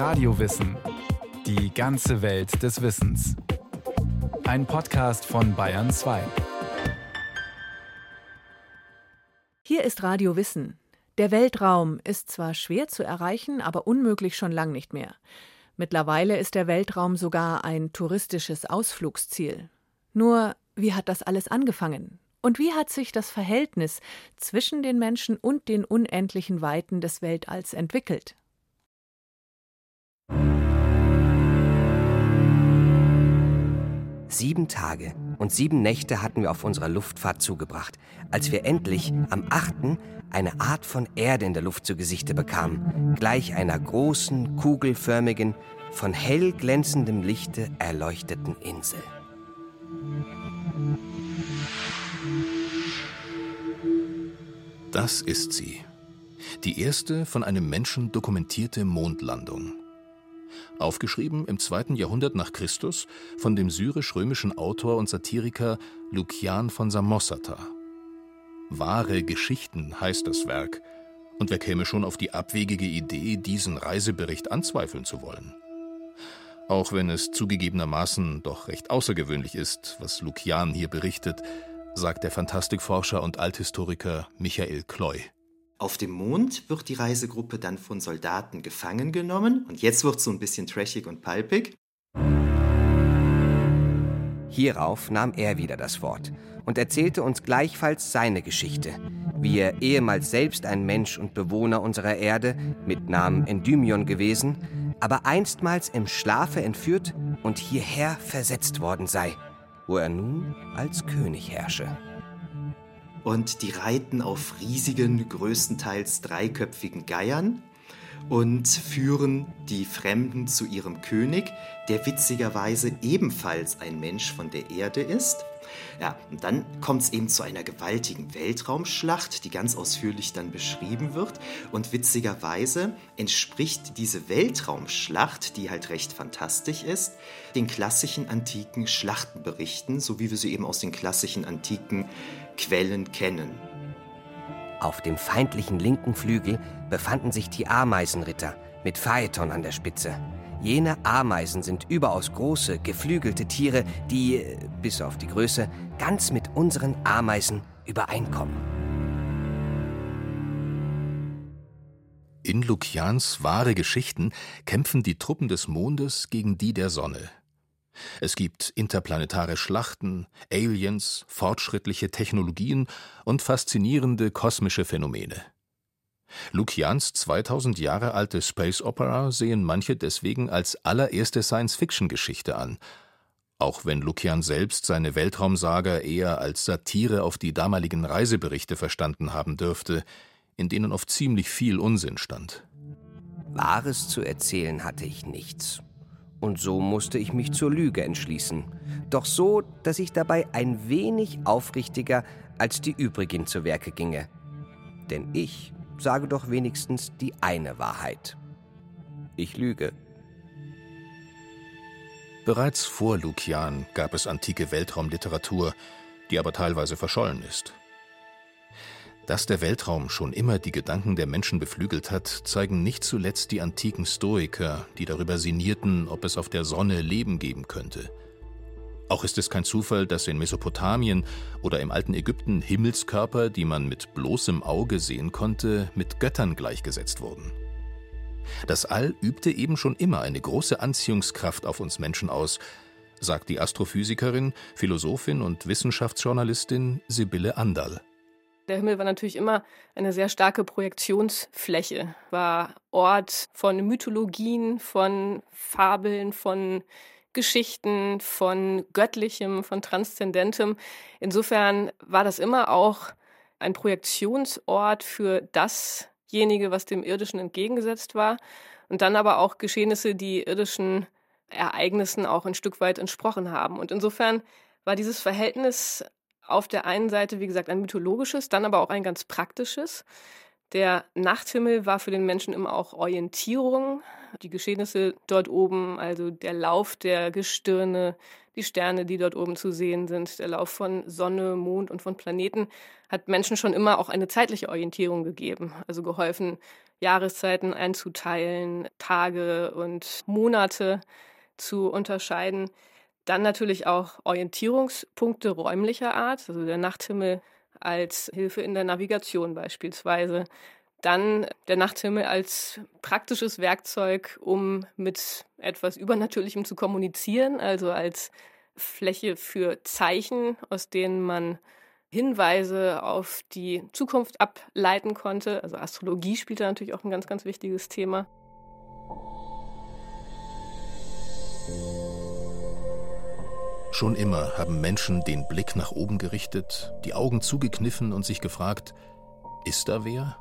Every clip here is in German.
Radiowissen. Die ganze Welt des Wissens. Ein Podcast von Bayern 2. Hier ist Radio Wissen. Der Weltraum ist zwar schwer zu erreichen, aber unmöglich schon lang nicht mehr. Mittlerweile ist der Weltraum sogar ein touristisches Ausflugsziel. Nur, wie hat das alles angefangen? Und wie hat sich das Verhältnis zwischen den Menschen und den unendlichen Weiten des Weltalls entwickelt? Sieben Tage und sieben Nächte hatten wir auf unserer Luftfahrt zugebracht, als wir endlich am achten eine Art von Erde in der Luft zu Gesichte bekamen, gleich einer großen, kugelförmigen, von hell glänzendem Lichte erleuchteten Insel. Das ist sie. Die erste von einem Menschen dokumentierte Mondlandung. Aufgeschrieben im zweiten Jahrhundert nach Christus von dem syrisch-römischen Autor und Satiriker Lukian von Samosata. Wahre Geschichten heißt das Werk, und wer käme schon auf die abwegige Idee, diesen Reisebericht anzweifeln zu wollen? Auch wenn es zugegebenermaßen doch recht außergewöhnlich ist, was Lukian hier berichtet, sagt der Fantastikforscher und Althistoriker Michael Kloy. Auf dem Mond wird die Reisegruppe dann von Soldaten gefangen genommen und jetzt wird es so ein bisschen trashig und palpig. Hierauf nahm er wieder das Wort und erzählte uns gleichfalls seine Geschichte, wie er ehemals selbst ein Mensch und Bewohner unserer Erde mit Namen Endymion gewesen, aber einstmals im Schlafe entführt und hierher versetzt worden sei wo er nun als König herrsche. Und die reiten auf riesigen, größtenteils dreiköpfigen Geiern und führen die Fremden zu ihrem König, der witzigerweise ebenfalls ein Mensch von der Erde ist. Ja, und dann kommt es eben zu einer gewaltigen Weltraumschlacht, die ganz ausführlich dann beschrieben wird. Und witzigerweise entspricht diese Weltraumschlacht, die halt recht fantastisch ist, den klassischen antiken Schlachtenberichten, so wie wir sie eben aus den klassischen antiken Quellen kennen. Auf dem feindlichen linken Flügel befanden sich die Ameisenritter mit Phaeton an der Spitze. Jene Ameisen sind überaus große, geflügelte Tiere, die, bis auf die Größe, ganz mit unseren Ameisen übereinkommen. In Lukians wahre Geschichten kämpfen die Truppen des Mondes gegen die der Sonne. Es gibt interplanetare Schlachten, Aliens, fortschrittliche Technologien und faszinierende kosmische Phänomene. Lukians 2000 Jahre alte Space Opera sehen manche deswegen als allererste Science-Fiction-Geschichte an, auch wenn Lukian selbst seine Weltraumsaga eher als Satire auf die damaligen Reiseberichte verstanden haben dürfte, in denen oft ziemlich viel Unsinn stand. Wahres zu erzählen hatte ich nichts. Und so musste ich mich zur Lüge entschließen. Doch so, dass ich dabei ein wenig aufrichtiger als die übrigen zu Werke ginge. Denn ich sage doch wenigstens die eine Wahrheit. Ich lüge. Bereits vor Lukian gab es antike Weltraumliteratur, die aber teilweise verschollen ist. Dass der Weltraum schon immer die Gedanken der Menschen beflügelt hat, zeigen nicht zuletzt die antiken Stoiker, die darüber sinnierten, ob es auf der Sonne Leben geben könnte. Auch ist es kein Zufall, dass in Mesopotamien oder im alten Ägypten Himmelskörper, die man mit bloßem Auge sehen konnte, mit Göttern gleichgesetzt wurden. Das All übte eben schon immer eine große Anziehungskraft auf uns Menschen aus, sagt die Astrophysikerin, Philosophin und Wissenschaftsjournalistin Sibylle Andal. Der Himmel war natürlich immer eine sehr starke Projektionsfläche, war Ort von Mythologien, von Fabeln, von Geschichten, von Göttlichem, von Transzendentem. Insofern war das immer auch ein Projektionsort für dasjenige, was dem Irdischen entgegengesetzt war. Und dann aber auch Geschehnisse, die irdischen Ereignissen auch ein Stück weit entsprochen haben. Und insofern war dieses Verhältnis auf der einen Seite, wie gesagt, ein mythologisches, dann aber auch ein ganz praktisches. Der Nachthimmel war für den Menschen immer auch Orientierung. Die Geschehnisse dort oben, also der Lauf der Gestirne, die Sterne, die dort oben zu sehen sind, der Lauf von Sonne, Mond und von Planeten, hat Menschen schon immer auch eine zeitliche Orientierung gegeben. Also geholfen, Jahreszeiten einzuteilen, Tage und Monate zu unterscheiden. Dann natürlich auch Orientierungspunkte räumlicher Art, also der Nachthimmel als Hilfe in der Navigation beispielsweise. Dann der Nachthimmel als praktisches Werkzeug, um mit etwas Übernatürlichem zu kommunizieren, also als Fläche für Zeichen, aus denen man Hinweise auf die Zukunft ableiten konnte. Also Astrologie spielt da natürlich auch ein ganz, ganz wichtiges Thema. Schon immer haben Menschen den Blick nach oben gerichtet, die Augen zugekniffen und sich gefragt, ist da wer?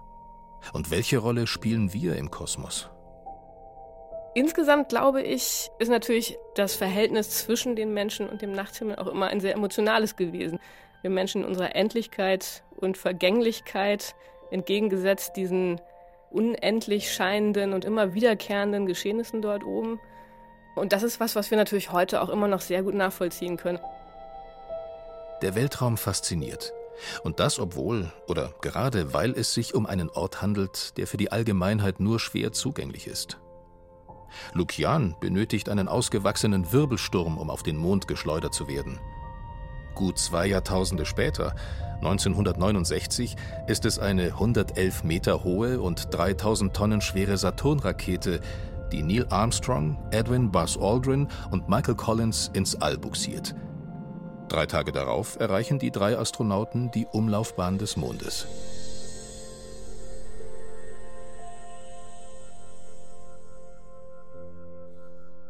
Und welche Rolle spielen wir im Kosmos? Insgesamt glaube ich, ist natürlich das Verhältnis zwischen den Menschen und dem Nachthimmel auch immer ein sehr emotionales gewesen. Wir Menschen in unserer Endlichkeit und Vergänglichkeit entgegengesetzt diesen unendlich scheinenden und immer wiederkehrenden Geschehnissen dort oben. Und das ist was, was wir natürlich heute auch immer noch sehr gut nachvollziehen können. Der Weltraum fasziniert. Und das obwohl oder gerade weil es sich um einen Ort handelt, der für die Allgemeinheit nur schwer zugänglich ist. Lukian benötigt einen ausgewachsenen Wirbelsturm, um auf den Mond geschleudert zu werden. Gut zwei Jahrtausende später, 1969, ist es eine 111 Meter hohe und 3000 Tonnen schwere Saturn-Rakete, die Neil Armstrong, Edwin Buzz Aldrin und Michael Collins ins All buxiert. Drei Tage darauf erreichen die drei Astronauten die Umlaufbahn des Mondes.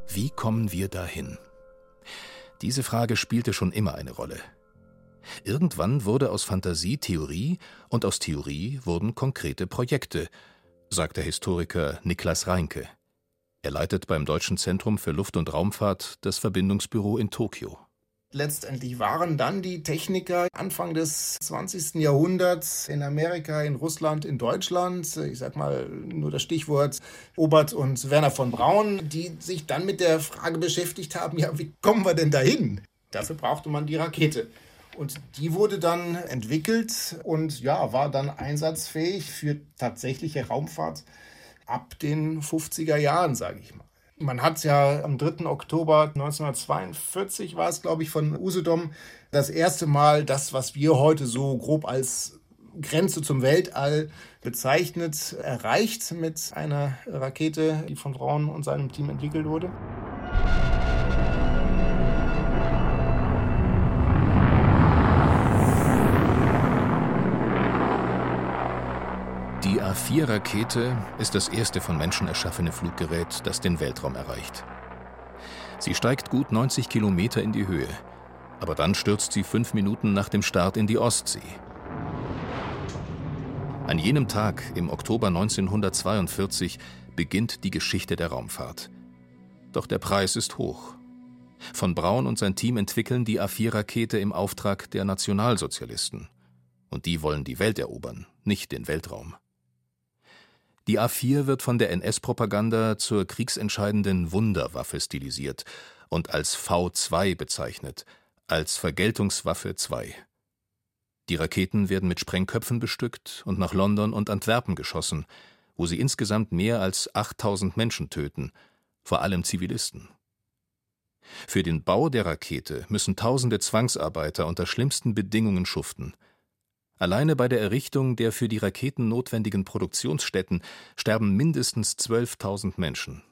Wie kommen wir dahin? Diese Frage spielte schon immer eine Rolle. Irgendwann wurde aus Fantasie Theorie und aus Theorie wurden konkrete Projekte, sagt der Historiker Niklas Reinke. Er leitet beim Deutschen Zentrum für Luft- und Raumfahrt das Verbindungsbüro in Tokio. Letztendlich waren dann die Techniker Anfang des 20. Jahrhunderts in Amerika, in Russland, in Deutschland, ich sag mal nur das Stichwort Obert und Werner von Braun, die sich dann mit der Frage beschäftigt haben, ja, wie kommen wir denn dahin? Dafür brauchte man die Rakete. Und die wurde dann entwickelt und ja, war dann einsatzfähig für tatsächliche Raumfahrt ab den 50er Jahren, sage ich mal. Man hat ja am 3. Oktober 1942 war es, glaube ich, von Usedom das erste Mal das, was wir heute so grob als Grenze zum Weltall bezeichnet, erreicht mit einer Rakete, die von Braun und seinem Team entwickelt wurde. Die A4-Rakete ist das erste von Menschen erschaffene Fluggerät, das den Weltraum erreicht. Sie steigt gut 90 Kilometer in die Höhe, aber dann stürzt sie fünf Minuten nach dem Start in die Ostsee. An jenem Tag, im Oktober 1942, beginnt die Geschichte der Raumfahrt. Doch der Preis ist hoch. Von Braun und sein Team entwickeln die A4-Rakete im Auftrag der Nationalsozialisten. Und die wollen die Welt erobern, nicht den Weltraum. Die A4 wird von der NS-Propaganda zur kriegsentscheidenden Wunderwaffe stilisiert und als V2 bezeichnet, als Vergeltungswaffe 2. Die Raketen werden mit Sprengköpfen bestückt und nach London und Antwerpen geschossen, wo sie insgesamt mehr als 8000 Menschen töten, vor allem Zivilisten. Für den Bau der Rakete müssen tausende Zwangsarbeiter unter schlimmsten Bedingungen schuften – Alleine bei der Errichtung der für die Raketen notwendigen Produktionsstätten sterben mindestens 12.000 Menschen.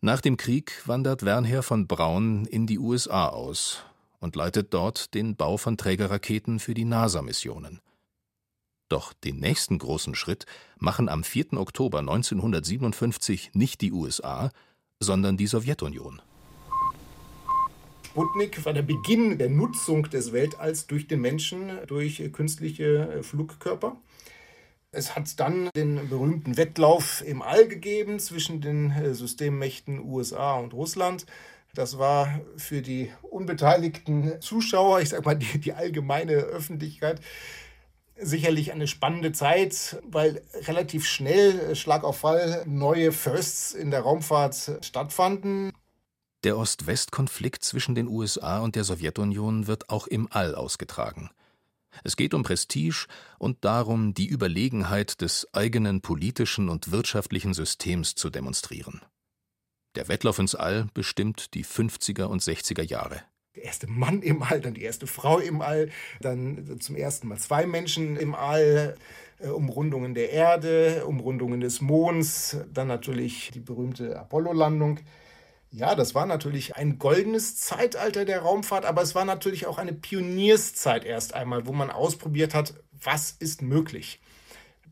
Nach dem Krieg wandert Wernher von Braun in die USA aus und leitet dort den Bau von Trägerraketen für die NASA-Missionen. Doch den nächsten großen Schritt machen am 4. Oktober 1957 nicht die USA, sondern die Sowjetunion. Sputnik war der Beginn der Nutzung des Weltalls durch den Menschen, durch künstliche Flugkörper. Es hat dann den berühmten Wettlauf im All gegeben zwischen den äh, Systemmächten USA und Russland. Das war für die unbeteiligten Zuschauer, ich sage mal die, die allgemeine Öffentlichkeit, sicherlich eine spannende Zeit, weil relativ schnell äh, Schlag auf Fall neue Firsts in der Raumfahrt stattfanden. Der Ost-West-Konflikt zwischen den USA und der Sowjetunion wird auch im All ausgetragen. Es geht um Prestige und darum, die Überlegenheit des eigenen politischen und wirtschaftlichen Systems zu demonstrieren. Der Wettlauf ins All bestimmt die 50er und 60er Jahre der erste Mann im All, dann die erste Frau im All, dann zum ersten Mal zwei Menschen im All, äh, Umrundungen der Erde, Umrundungen des Monds, dann natürlich die berühmte Apollo-Landung. Ja, das war natürlich ein goldenes Zeitalter der Raumfahrt, aber es war natürlich auch eine Pionierszeit erst einmal, wo man ausprobiert hat, was ist möglich.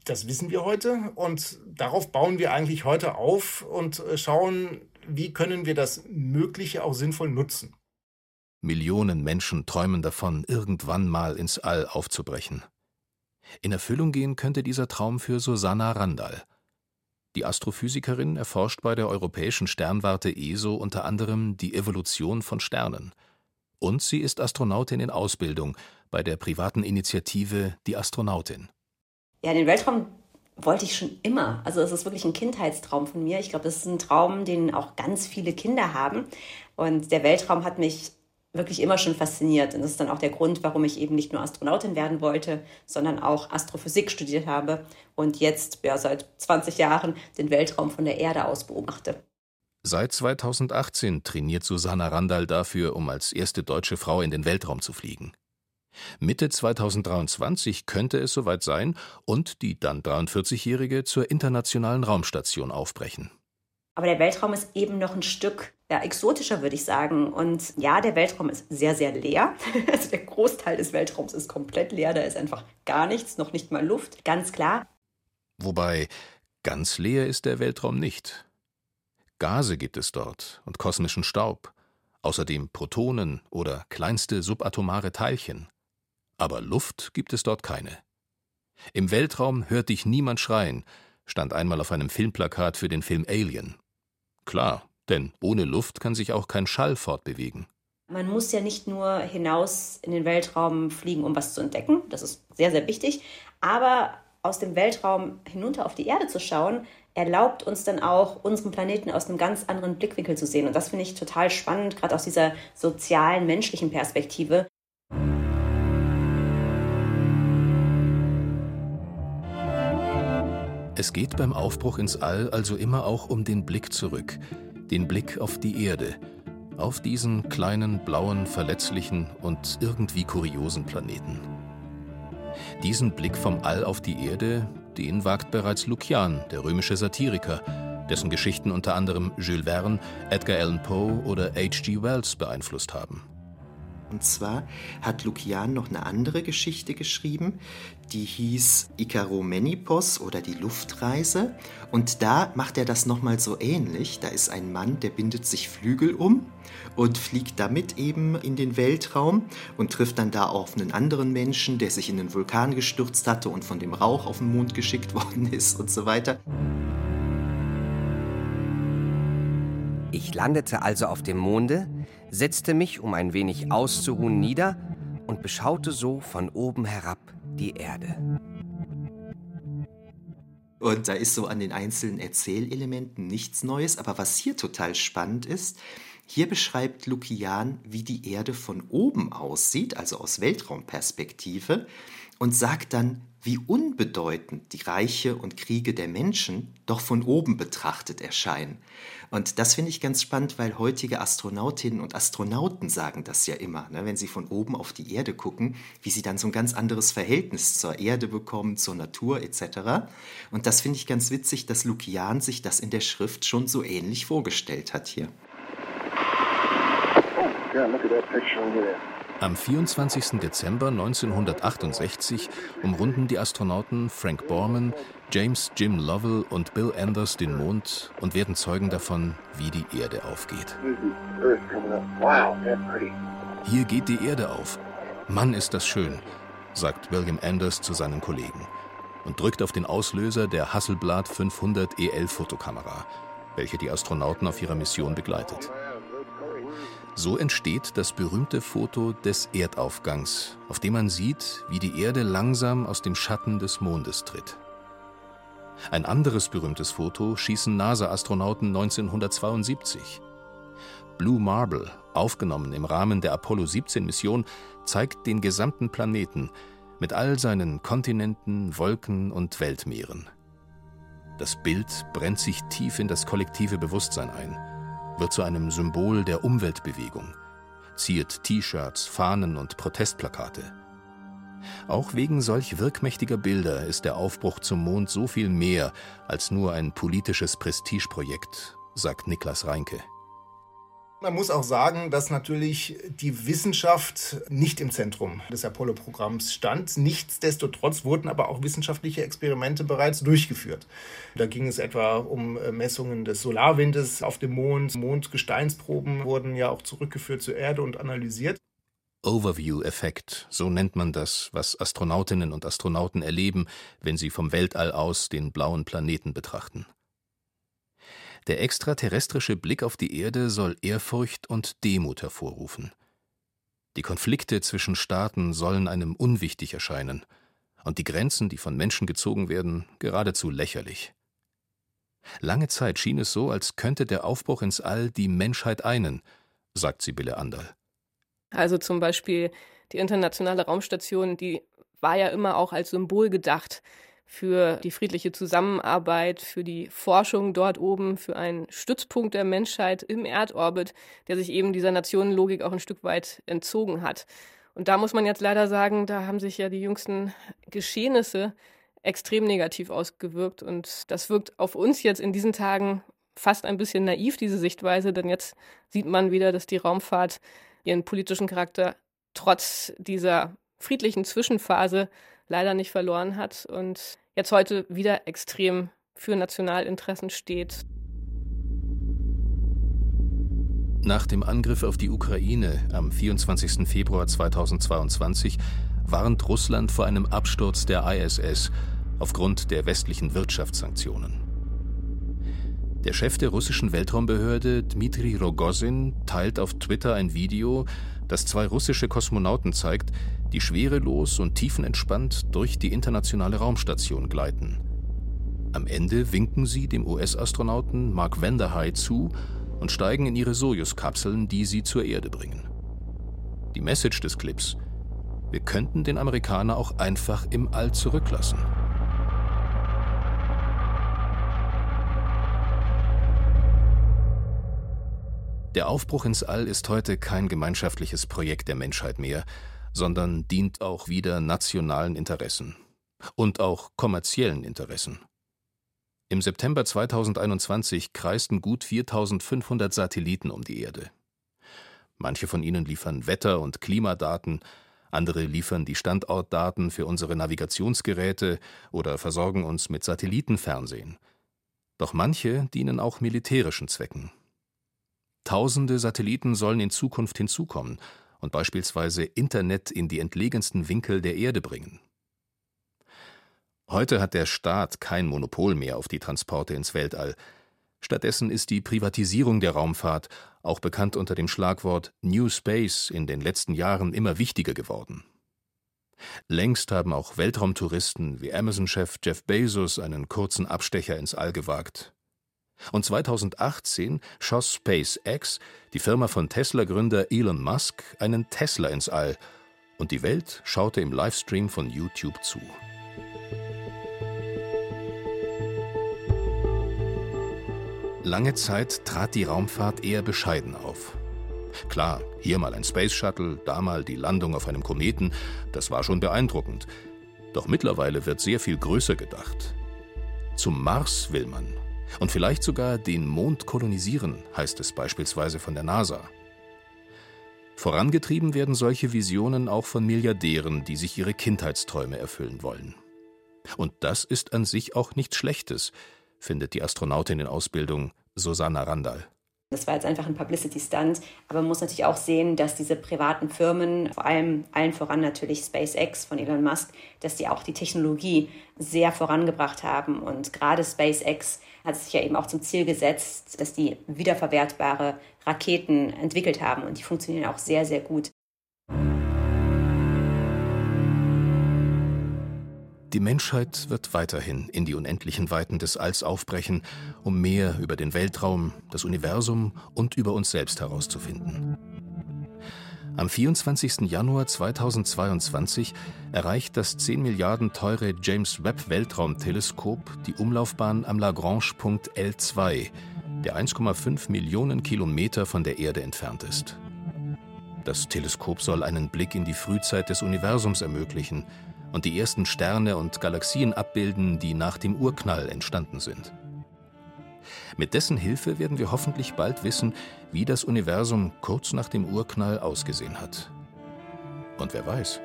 Das wissen wir heute und darauf bauen wir eigentlich heute auf und äh, schauen, wie können wir das Mögliche auch sinnvoll nutzen. Millionen Menschen träumen davon, irgendwann mal ins All aufzubrechen. In Erfüllung gehen könnte dieser Traum für Susanna Randall. Die Astrophysikerin erforscht bei der europäischen Sternwarte ESO unter anderem die Evolution von Sternen. Und sie ist Astronautin in Ausbildung bei der privaten Initiative Die Astronautin. Ja, den Weltraum wollte ich schon immer. Also es ist wirklich ein Kindheitstraum von mir. Ich glaube, das ist ein Traum, den auch ganz viele Kinder haben. Und der Weltraum hat mich wirklich immer schon fasziniert. Und das ist dann auch der Grund, warum ich eben nicht nur Astronautin werden wollte, sondern auch Astrophysik studiert habe und jetzt ja, seit 20 Jahren den Weltraum von der Erde aus beobachte. Seit 2018 trainiert Susanna Randall dafür, um als erste deutsche Frau in den Weltraum zu fliegen. Mitte 2023 könnte es soweit sein und die dann 43-Jährige zur internationalen Raumstation aufbrechen. Aber der Weltraum ist eben noch ein Stück ja, exotischer, würde ich sagen. Und ja, der Weltraum ist sehr, sehr leer. Also der Großteil des Weltraums ist komplett leer. Da ist einfach gar nichts, noch nicht mal Luft, ganz klar. Wobei, ganz leer ist der Weltraum nicht. Gase gibt es dort und kosmischen Staub, außerdem Protonen oder kleinste subatomare Teilchen. Aber Luft gibt es dort keine. Im Weltraum hört dich niemand schreien, stand einmal auf einem Filmplakat für den Film Alien. Klar, denn ohne Luft kann sich auch kein Schall fortbewegen. Man muss ja nicht nur hinaus in den Weltraum fliegen, um was zu entdecken. Das ist sehr, sehr wichtig. Aber aus dem Weltraum hinunter auf die Erde zu schauen, erlaubt uns dann auch, unseren Planeten aus einem ganz anderen Blickwinkel zu sehen. Und das finde ich total spannend, gerade aus dieser sozialen, menschlichen Perspektive. Es geht beim Aufbruch ins All also immer auch um den Blick zurück, den Blick auf die Erde, auf diesen kleinen, blauen, verletzlichen und irgendwie kuriosen Planeten. Diesen Blick vom All auf die Erde, den wagt bereits Lukian, der römische Satiriker, dessen Geschichten unter anderem Jules Verne, Edgar Allan Poe oder H.G. Wells beeinflusst haben. Und zwar hat Lukian noch eine andere Geschichte geschrieben, die hieß Ikaromenipos oder die Luftreise. Und da macht er das nochmal so ähnlich. Da ist ein Mann, der bindet sich Flügel um und fliegt damit eben in den Weltraum und trifft dann da auf einen anderen Menschen, der sich in den Vulkan gestürzt hatte und von dem Rauch auf den Mond geschickt worden ist und so weiter. Ich landete also auf dem Monde, setzte mich, um ein wenig auszuruhen, nieder und beschaute so von oben herab die Erde. Und da ist so an den einzelnen Erzählelementen nichts Neues, aber was hier total spannend ist, hier beschreibt Lukian, wie die Erde von oben aussieht, also aus Weltraumperspektive, und sagt dann, wie unbedeutend die Reiche und Kriege der Menschen doch von oben betrachtet erscheinen. Und das finde ich ganz spannend, weil heutige Astronautinnen und Astronauten sagen das ja immer, ne, wenn sie von oben auf die Erde gucken, wie sie dann so ein ganz anderes Verhältnis zur Erde bekommen, zur Natur etc. Und das finde ich ganz witzig, dass Lukian sich das in der Schrift schon so ähnlich vorgestellt hat hier. Oh, yeah, look at that picture over. Am 24. Dezember 1968 umrunden die Astronauten Frank Borman, James Jim Lovell und Bill Anders den Mond und werden Zeugen davon, wie die Erde aufgeht. Hier geht die Erde auf. Mann, ist das schön, sagt William Anders zu seinen Kollegen und drückt auf den Auslöser der Hasselblad 500 EL Fotokamera, welche die Astronauten auf ihrer Mission begleitet. So entsteht das berühmte Foto des Erdaufgangs, auf dem man sieht, wie die Erde langsam aus dem Schatten des Mondes tritt. Ein anderes berühmtes Foto schießen NASA-Astronauten 1972. Blue Marble, aufgenommen im Rahmen der Apollo 17 Mission, zeigt den gesamten Planeten mit all seinen Kontinenten, Wolken und Weltmeeren. Das Bild brennt sich tief in das kollektive Bewusstsein ein, wird zu einem Symbol der Umweltbewegung, ziert T-Shirts, Fahnen und Protestplakate. Auch wegen solch wirkmächtiger Bilder ist der Aufbruch zum Mond so viel mehr als nur ein politisches Prestigeprojekt, sagt Niklas Reinke. Man muss auch sagen, dass natürlich die Wissenschaft nicht im Zentrum des Apollo-Programms stand. Nichtsdestotrotz wurden aber auch wissenschaftliche Experimente bereits durchgeführt. Da ging es etwa um äh, Messungen des Solarwindes auf dem Mond. Mondgesteinsproben wurden ja auch zurückgeführt zur Erde und analysiert. Overview-Effekt, so nennt man das, was Astronautinnen und Astronauten erleben, wenn sie vom Weltall aus den blauen Planeten betrachten. Der extraterrestrische Blick auf die Erde soll Ehrfurcht und Demut hervorrufen. Die Konflikte zwischen Staaten sollen einem unwichtig erscheinen und die Grenzen, die von Menschen gezogen werden, geradezu lächerlich. Lange Zeit schien es so, als könnte der Aufbruch ins All die Menschheit einen, sagt Sibylle Anderl. Also zum Beispiel die internationale Raumstation, die war ja immer auch als Symbol gedacht für die friedliche Zusammenarbeit, für die Forschung dort oben, für einen Stützpunkt der Menschheit im Erdorbit, der sich eben dieser Nationenlogik auch ein Stück weit entzogen hat. Und da muss man jetzt leider sagen, da haben sich ja die jüngsten Geschehnisse extrem negativ ausgewirkt. Und das wirkt auf uns jetzt in diesen Tagen fast ein bisschen naiv, diese Sichtweise, denn jetzt sieht man wieder, dass die Raumfahrt ihren politischen Charakter trotz dieser friedlichen Zwischenphase leider nicht verloren hat und jetzt heute wieder extrem für Nationalinteressen steht. Nach dem Angriff auf die Ukraine am 24. Februar 2022 warnt Russland vor einem Absturz der ISS aufgrund der westlichen Wirtschaftssanktionen. Der Chef der russischen Weltraumbehörde, Dmitri Rogozin, teilt auf Twitter ein Video, das zwei russische Kosmonauten zeigt, die schwerelos und tiefenentspannt durch die internationale Raumstation gleiten. Am Ende winken sie dem US-Astronauten Mark Vanderhei zu und steigen in ihre Sojus-Kapseln, die sie zur Erde bringen. Die Message des Clips: Wir könnten den Amerikaner auch einfach im All zurücklassen. Der Aufbruch ins All ist heute kein gemeinschaftliches Projekt der Menschheit mehr, sondern dient auch wieder nationalen Interessen und auch kommerziellen Interessen. Im September 2021 kreisten gut 4500 Satelliten um die Erde. Manche von ihnen liefern Wetter- und Klimadaten, andere liefern die Standortdaten für unsere Navigationsgeräte oder versorgen uns mit Satellitenfernsehen. Doch manche dienen auch militärischen Zwecken. Tausende Satelliten sollen in Zukunft hinzukommen und beispielsweise Internet in die entlegensten Winkel der Erde bringen. Heute hat der Staat kein Monopol mehr auf die Transporte ins Weltall. Stattdessen ist die Privatisierung der Raumfahrt, auch bekannt unter dem Schlagwort New Space, in den letzten Jahren immer wichtiger geworden. Längst haben auch Weltraumtouristen wie Amazon-Chef Jeff Bezos einen kurzen Abstecher ins All gewagt. Und 2018 schoss SpaceX, die Firma von Tesla-Gründer Elon Musk, einen Tesla ins All und die Welt schaute im Livestream von YouTube zu. Lange Zeit trat die Raumfahrt eher bescheiden auf. Klar, hier mal ein Space Shuttle, da mal die Landung auf einem Kometen, das war schon beeindruckend. Doch mittlerweile wird sehr viel größer gedacht. Zum Mars will man und vielleicht sogar den Mond kolonisieren, heißt es beispielsweise von der NASA. Vorangetrieben werden solche Visionen auch von Milliardären, die sich ihre Kindheitsträume erfüllen wollen. Und das ist an sich auch nichts Schlechtes, findet die Astronautin in Ausbildung Susanna Randall. Das war jetzt einfach ein Publicity-Stunt. Aber man muss natürlich auch sehen, dass diese privaten Firmen, vor allem allen voran natürlich SpaceX von Elon Musk, dass die auch die Technologie sehr vorangebracht haben. Und gerade SpaceX hat sich ja eben auch zum Ziel gesetzt, dass die wiederverwertbare Raketen entwickelt haben. Und die funktionieren auch sehr, sehr gut. Die Menschheit wird weiterhin in die unendlichen Weiten des Alls aufbrechen, um mehr über den Weltraum, das Universum und über uns selbst herauszufinden. Am 24. Januar 2022 erreicht das 10 Milliarden teure James Webb Weltraumteleskop die Umlaufbahn am Lagrange-Punkt L2, der 1,5 Millionen Kilometer von der Erde entfernt ist. Das Teleskop soll einen Blick in die Frühzeit des Universums ermöglichen und die ersten Sterne und Galaxien abbilden, die nach dem Urknall entstanden sind. Mit dessen Hilfe werden wir hoffentlich bald wissen, wie das Universum kurz nach dem Urknall ausgesehen hat. Und wer weiß,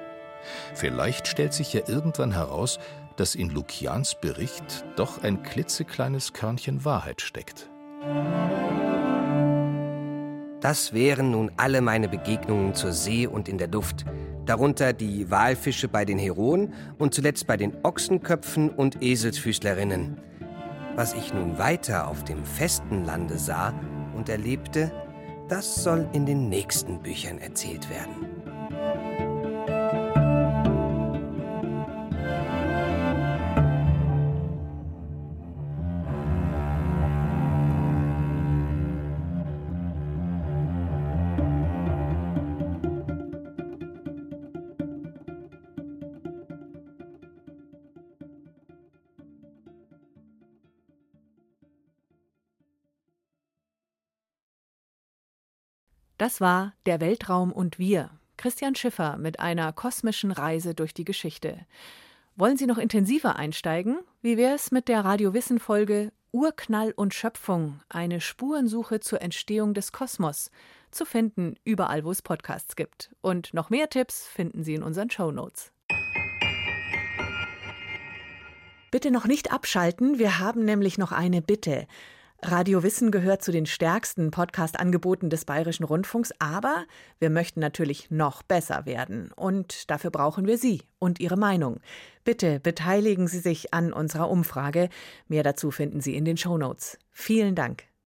vielleicht stellt sich ja irgendwann heraus, dass in Lukians Bericht doch ein klitzekleines Körnchen Wahrheit steckt. Das wären nun alle meine Begegnungen zur See und in der Luft, darunter die Walfische bei den Heroen und zuletzt bei den Ochsenköpfen und Eselsfüßlerinnen. Was ich nun weiter auf dem festen Lande sah und erlebte, das soll in den nächsten Büchern erzählt werden. Das war Der Weltraum und wir. Christian Schiffer mit einer kosmischen Reise durch die Geschichte. Wollen Sie noch intensiver einsteigen? Wie wäre es mit der Radiowissen-Folge Urknall und Schöpfung, eine Spurensuche zur Entstehung des Kosmos, zu finden überall, wo es Podcasts gibt. Und noch mehr Tipps finden Sie in unseren Show Notes. Bitte noch nicht abschalten, wir haben nämlich noch eine Bitte. Radio Wissen gehört zu den stärksten Podcast-Angeboten des Bayerischen Rundfunks, aber wir möchten natürlich noch besser werden. Und dafür brauchen wir Sie und Ihre Meinung. Bitte beteiligen Sie sich an unserer Umfrage. Mehr dazu finden Sie in den Show Notes. Vielen Dank.